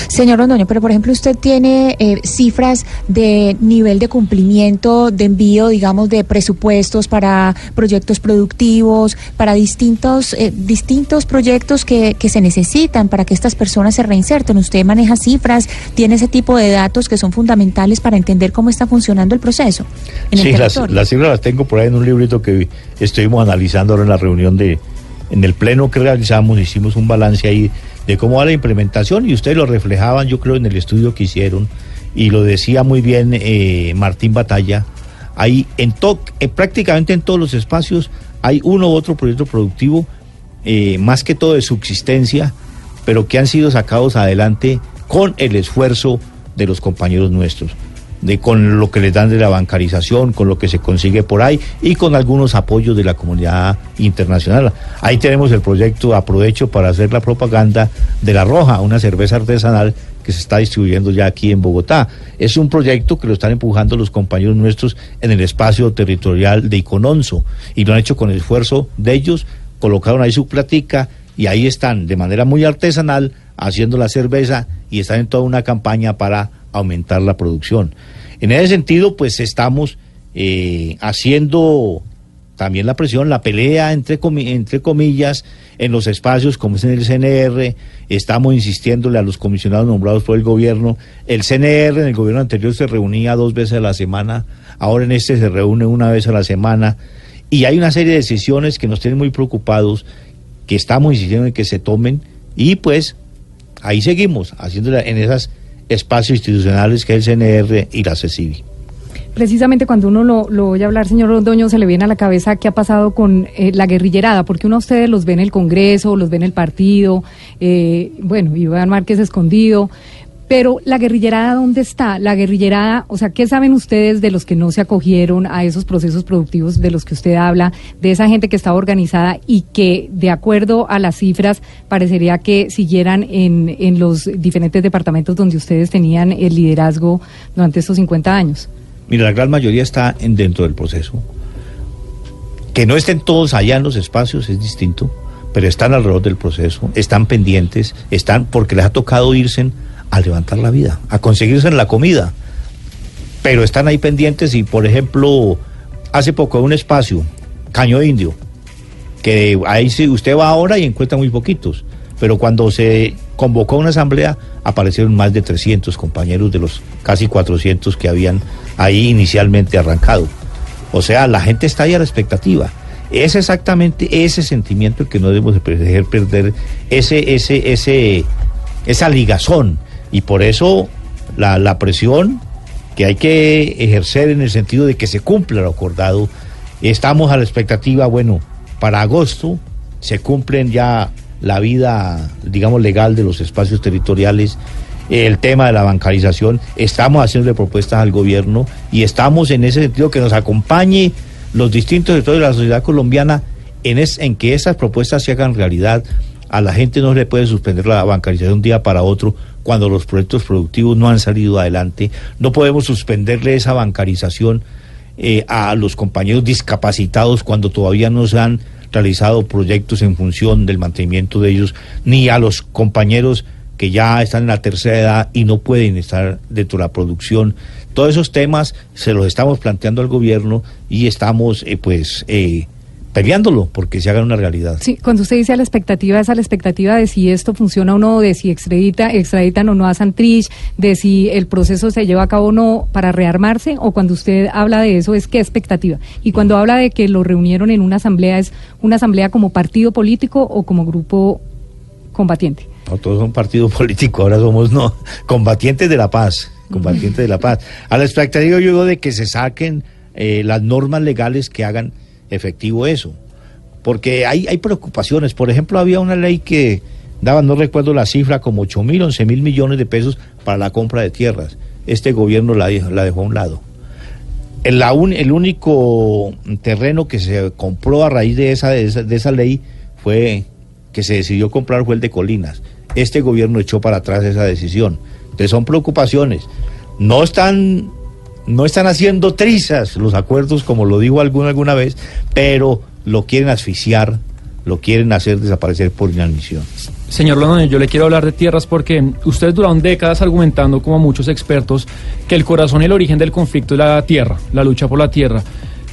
Señor Londoño, pero por ejemplo usted tiene eh, cifras de nivel de cumplimiento, de envío, digamos, de presupuestos para proyectos productivos, para distintos, eh, distintos proyectos que, que se necesitan para que estas personas se reinserten. Usted maneja cifras, tiene ese tipo de datos que son fundamentales para entender cómo está funcionando el proceso. En sí, el las, las cifras las tengo por ahí en un librito que estuvimos analizando ahora en la reunión de, en el pleno que realizamos, hicimos un balance ahí de cómo va la implementación y ustedes lo reflejaban, yo creo, en el estudio que hicieron y lo decía muy bien eh, Martín Batalla. Hay en to- eh, prácticamente en todos los espacios hay uno u otro proyecto productivo, eh, más que todo de subsistencia, pero que han sido sacados adelante con el esfuerzo de los compañeros nuestros, de con lo que les dan de la bancarización, con lo que se consigue por ahí y con algunos apoyos de la comunidad internacional. Ahí tenemos el proyecto, aprovecho para hacer la propaganda de La Roja, una cerveza artesanal que se está distribuyendo ya aquí en Bogotá. Es un proyecto que lo están empujando los compañeros nuestros en el espacio territorial de Icononso y lo han hecho con el esfuerzo de ellos, colocaron ahí su platica y ahí están de manera muy artesanal haciendo la cerveza y están en toda una campaña para aumentar la producción. En ese sentido, pues estamos eh, haciendo también la presión, la pelea entre, entre comillas en los espacios como es en el CNR, estamos insistiéndole a los comisionados nombrados por el gobierno, el CNR en el gobierno anterior se reunía dos veces a la semana, ahora en este se reúne una vez a la semana. Y hay una serie de decisiones que nos tienen muy preocupados, que estamos insistiendo en que se tomen. Y pues ahí seguimos haciéndola en esos espacios institucionales que es el CNR y la CECIBI. Precisamente cuando uno lo, lo oye hablar, señor Londoño, se le viene a la cabeza qué ha pasado con eh, la guerrillerada, porque uno a ustedes los ve en el Congreso, los ve en el partido, eh, bueno, Iván Márquez escondido, pero la guerrillerada, ¿dónde está? La guerrillerada, o sea, ¿qué saben ustedes de los que no se acogieron a esos procesos productivos de los que usted habla, de esa gente que estaba organizada y que, de acuerdo a las cifras, parecería que siguieran en, en los diferentes departamentos donde ustedes tenían el liderazgo durante estos 50 años? Mira, la gran mayoría está en, dentro del proceso. Que no estén todos allá en los espacios es distinto, pero están alrededor del proceso, están pendientes, están porque les ha tocado irse a levantar la vida, a conseguirse la comida. Pero están ahí pendientes y, por ejemplo, hace poco un espacio, Caño Indio, que ahí sí usted va ahora y encuentra muy poquitos, pero cuando se convocó una asamblea aparecieron más de 300 compañeros de los casi 400 que habían ahí inicialmente arrancado. O sea, la gente está ahí a la expectativa. Es exactamente ese sentimiento que no debemos de dejar perder, ese, ese, ese, esa ligazón. Y por eso la, la presión que hay que ejercer en el sentido de que se cumpla lo acordado. Estamos a la expectativa, bueno, para agosto se cumplen ya la vida, digamos, legal de los espacios territoriales, el tema de la bancarización, estamos haciendo propuestas al gobierno y estamos en ese sentido que nos acompañe los distintos sectores de la sociedad colombiana en, es, en que esas propuestas se hagan realidad. A la gente no le puede suspender la bancarización un día para otro cuando los proyectos productivos no han salido adelante. No podemos suspenderle esa bancarización eh, a los compañeros discapacitados cuando todavía no se han realizado proyectos en función del mantenimiento de ellos, ni a los compañeros que ya están en la tercera edad y no pueden estar dentro de la producción. Todos esos temas se los estamos planteando al gobierno y estamos eh, pues eh, peleándolo porque se hagan una realidad. Sí, cuando usted dice a la expectativa, es a la expectativa de si esto funciona o no, de si extradita, extraditan o no a Santrich, de si el proceso se lleva a cabo o no para rearmarse, o cuando usted habla de eso, es qué expectativa. Y cuando habla de que lo reunieron en una asamblea, ¿es una asamblea como partido político o como grupo combatiente? No, todos son partidos políticos, ahora somos no, combatientes de la paz, combatientes de la paz. A la expectativa yo digo de que se saquen eh, las normas legales que hagan efectivo eso. Porque hay, hay preocupaciones. Por ejemplo, había una ley que daba, no recuerdo la cifra, como 8 mil, 11 mil millones de pesos para la compra de tierras. Este gobierno la, dejó- la dejó a un lado. El, la un- el único terreno que se compró a raíz de esa, de esa, de esa ley fue que se decidió comprar fue el de Colinas. Este gobierno echó para atrás esa decisión. Entonces son preocupaciones. No están no están haciendo trizas los acuerdos, como lo dijo alguna alguna vez, pero lo quieren asfixiar, lo quieren hacer desaparecer por inadmisión. Señor Londoño, yo le quiero hablar de tierras porque ustedes duraron décadas argumentando, como muchos expertos, que el corazón y el origen del conflicto es la tierra, la lucha por la tierra.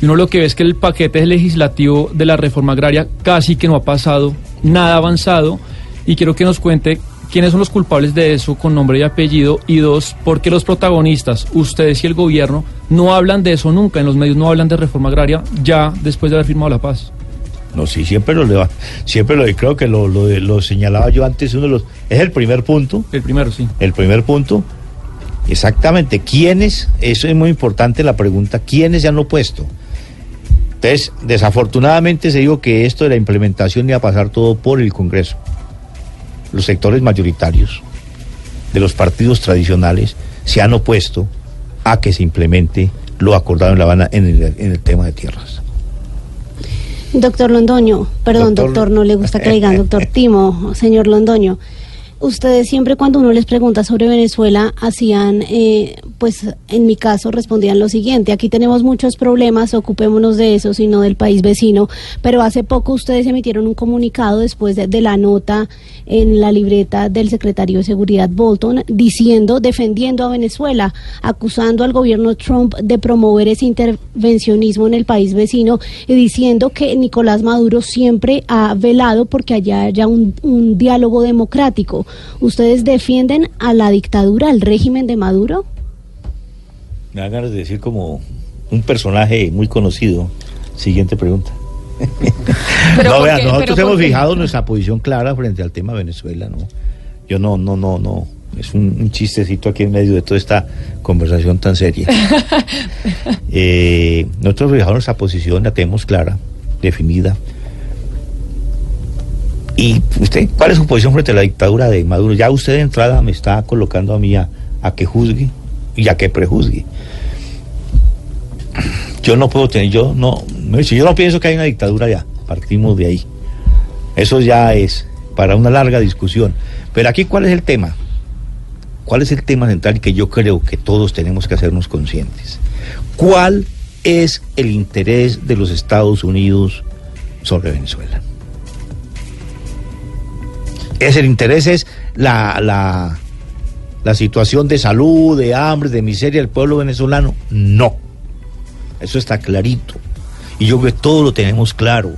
Y uno lo que ve es que el paquete legislativo de la reforma agraria casi que no ha pasado, nada avanzado, y quiero que nos cuente quiénes son los culpables de eso con nombre y apellido, y dos, por qué los protagonistas, ustedes y el gobierno, no hablan de eso nunca, en los medios no hablan de reforma agraria ya después de haber firmado la paz. No, sí, siempre lo siempre lo creo que lo, lo, lo señalaba yo antes, uno de los, es el primer punto. El primero, sí. El primer punto. Exactamente, ¿quiénes? Eso es muy importante la pregunta, ¿quiénes se han opuesto? Entonces, desafortunadamente se dijo que esto de la implementación iba a pasar todo por el Congreso. Los sectores mayoritarios de los partidos tradicionales se han opuesto a que se implemente lo acordado en La Habana en el, en el tema de tierras. Doctor Londoño, perdón, Doctor- doctor, no le gusta que le digan doctor Timo, señor Londoño. Ustedes siempre cuando uno les pregunta sobre Venezuela hacían, eh, pues en mi caso respondían lo siguiente, aquí tenemos muchos problemas, ocupémonos de eso, sino del país vecino, pero hace poco ustedes emitieron un comunicado después de, la nota en la libreta del secretario de Seguridad Bolton diciendo, defendiendo a Venezuela, acusando al gobierno Trump de promover ese intervencionismo en el país vecino y diciendo que Nicolás Maduro siempre ha velado porque allá haya un diálogo democrático. ¿Ustedes defienden a la dictadura, al régimen de Maduro? Me da ganas de decir como un personaje muy conocido. Siguiente pregunta. Pero no, ¿por vea, qué? nosotros Pero ¿por hemos fijado nuestra posición clara frente al tema Venezuela, ¿no? Yo no, no, no, no. Es un, un chistecito aquí en medio de toda esta conversación tan seria. Eh, nosotros fijamos nuestra posición, la tenemos clara, definida. ¿Y usted cuál es su posición frente a la dictadura de Maduro? Ya usted de entrada me está colocando a mí a, que juzgue y a que prejuzgue. Yo no puedo tener, yo no, yo no pienso que hay una dictadura ya, partimos de ahí. Eso ya es para una larga discusión. Pero aquí, ¿cuál es el tema? ¿Cuál es el tema central que yo creo que todos tenemos que hacernos conscientes? ¿Cuál es el interés de los Estados Unidos sobre Venezuela? ¿Es el interés es la, la, la situación de salud, de hambre, de miseria del pueblo venezolano? No. Eso está clarito. Y yo creo que todo lo tenemos claro.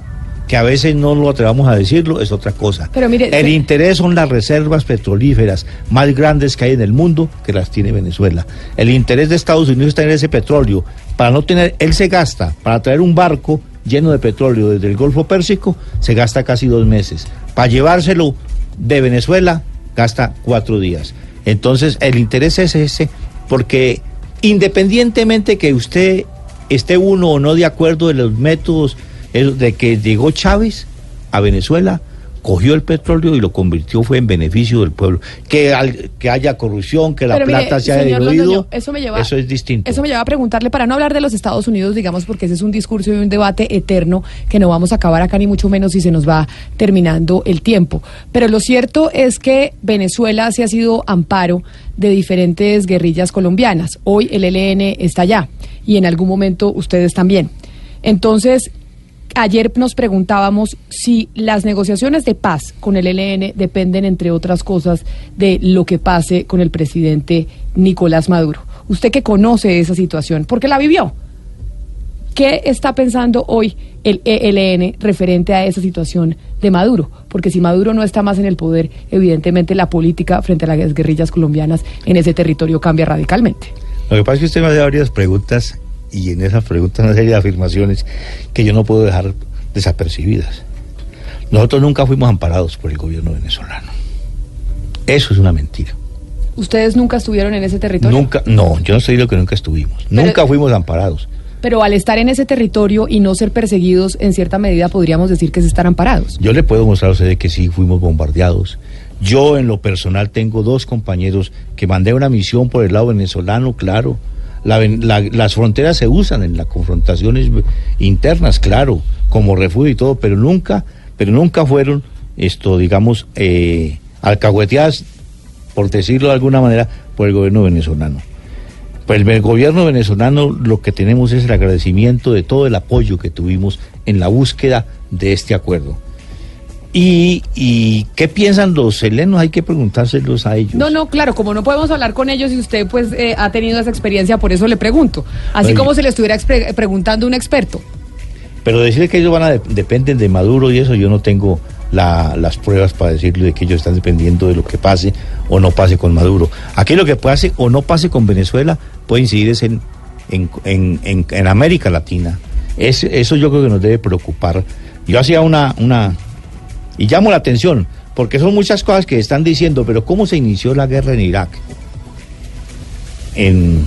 Que a veces no lo atrevamos a decirlo es otra cosa. Pero mire, el interés son las reservas petrolíferas más grandes que hay en el mundo que las tiene Venezuela. El interés de Estados Unidos es tener ese petróleo. Para no tener, él se gasta, para traer un barco lleno de petróleo desde el Golfo Pérsico, se gasta casi dos meses. Para llevárselo de Venezuela, gasta cuatro días. Entonces, el interés es ese, porque independientemente que usted esté uno o no de acuerdo de los métodos eh, de que llegó Chávez a Venezuela, cogió el petróleo y lo convirtió fue en beneficio del pueblo. Que, al- que haya corrupción, que la mire, plata se haya diluido, eso me lleva- eso es distinto. Eso me lleva a preguntarle, para no hablar de los Estados Unidos, digamos, porque ese es un discurso y un debate eterno que no vamos a acabar acá ni mucho menos si se nos va terminando el tiempo. Pero lo cierto es que Venezuela se ha sido amparo de diferentes guerrillas colombianas. Hoy el ELN está allá y en algún momento ustedes también. Entonces, ayer nos preguntábamos si las negociaciones de paz con el ELN dependen, entre otras cosas, de lo que pase con el presidente Nicolás Maduro. Usted que conoce esa situación, porque la vivió. ¿Qué está pensando hoy el ELN referente a esa situación de Maduro? Porque si Maduro no está más en el poder, evidentemente la política frente a las guerrillas colombianas en ese territorio cambia radicalmente. Lo que pasa es que usted me hace varias preguntas y en esas preguntas una serie de afirmaciones que yo no puedo dejar desapercibidas. Nosotros nunca fuimos amparados por el gobierno venezolano. Eso es una mentira. ¿Ustedes nunca estuvieron en ese territorio? Nunca, no, yo no estoy diciendo que nunca estuvimos. nunca fuimos amparados. Pero al estar en ese territorio y no ser perseguidos, en cierta medida podríamos decir que se están amparados. Yo le puedo mostrar a usted de que sí fuimos bombardeados. Yo en lo personal tengo dos compañeros que mandé una misión por el lado venezolano, claro. La la- las fronteras se usan en las confrontaciones internas, claro, como refugio y todo, pero nunca, pero nunca fueron esto, digamos, eh, alcahueteadas, por decirlo de alguna manera, por el gobierno venezolano. Pues el gobierno venezolano lo que tenemos es el agradecimiento de todo el apoyo que tuvimos en la búsqueda de este acuerdo. ¿Y, y qué piensan los helenos? Hay que preguntárselos a ellos. No, no, claro, como no podemos hablar con ellos y usted pues eh, ha tenido esa experiencia, por eso le pregunto. Así Oye. como se le estuviera preguntando a un experto. Pero decirle que ellos van a de- dependen de Maduro y eso yo no tengo la- las pruebas para decirle de que ellos están dependiendo de lo que pase o no pase con Maduro. Aquí lo que pase o no pase con Venezuela puede incidir es en, en- en- en América Latina. Es, eso yo creo que nos debe preocupar. Yo hacía una, una... Y llamo la atención, porque son muchas cosas que están diciendo, pero ¿cómo se inició la guerra en Irak? En,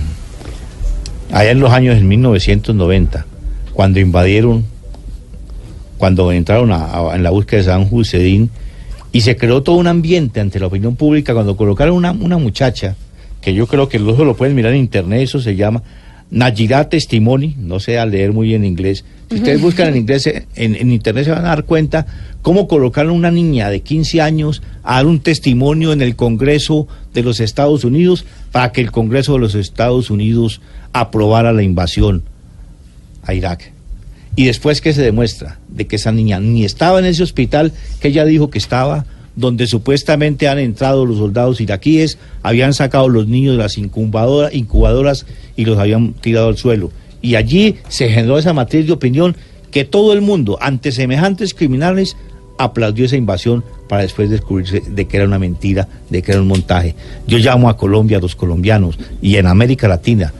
allá en los años en 1990, cuando invadieron, cuando entraron a- en la búsqueda de Saddam Hussein, y se creó todo un ambiente ante la opinión pública cuando colocaron una, una muchacha, que yo creo que los lo pueden mirar en internet, eso se llama Nayira Testimony, no sé a leer muy bien inglés. Si ustedes buscan en inglés, eh, en, en internet se van a dar cuenta cómo colocaron una niña de 15 años a dar un testimonio en el Congreso de los Estados Unidos para que el Congreso de los Estados Unidos aprobara la invasión a Irak. Y después que se demuestra de que esa niña ni estaba en ese hospital que ella dijo que estaba, donde supuestamente han entrado los soldados iraquíes, habían sacado los niños de las incubadora- incubadoras y los habían tirado al suelo. Y allí se generó esa matriz de opinión que todo el mundo, ante semejantes criminales, aplaudió esa invasión para después descubrirse de que era una mentira, de que era un montaje. Yo llamo a Colombia, a los colombianos y en América Latina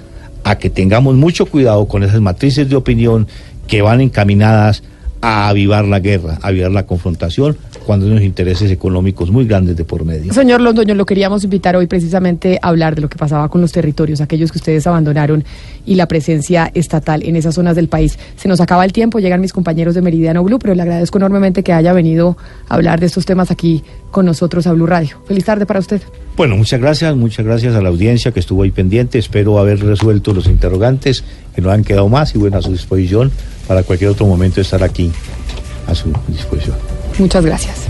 a que tengamos mucho cuidado con esas matrices de opinión que van encaminadas a avivar la guerra, a avivar la confrontación, cuando hay unos intereses económicos muy grandes de por medio. Señor Londoño, lo queríamos invitar hoy precisamente a hablar de lo que pasaba con los territorios, aquellos que ustedes abandonaron y la presencia estatal en esas zonas del país. Se nos acaba el tiempo, llegan mis compañeros de Meridiano Blue, pero le agradezco enormemente que haya venido a hablar de estos temas aquí con nosotros a Blue Radio. Feliz tarde para usted. Bueno, muchas gracias, muchas gracias a la audiencia que estuvo ahí pendiente. Espero haber resuelto los interrogantes que nos han quedado más y bueno, a su disposición para cualquier otro momento estar aquí a su disposición. Muchas gracias.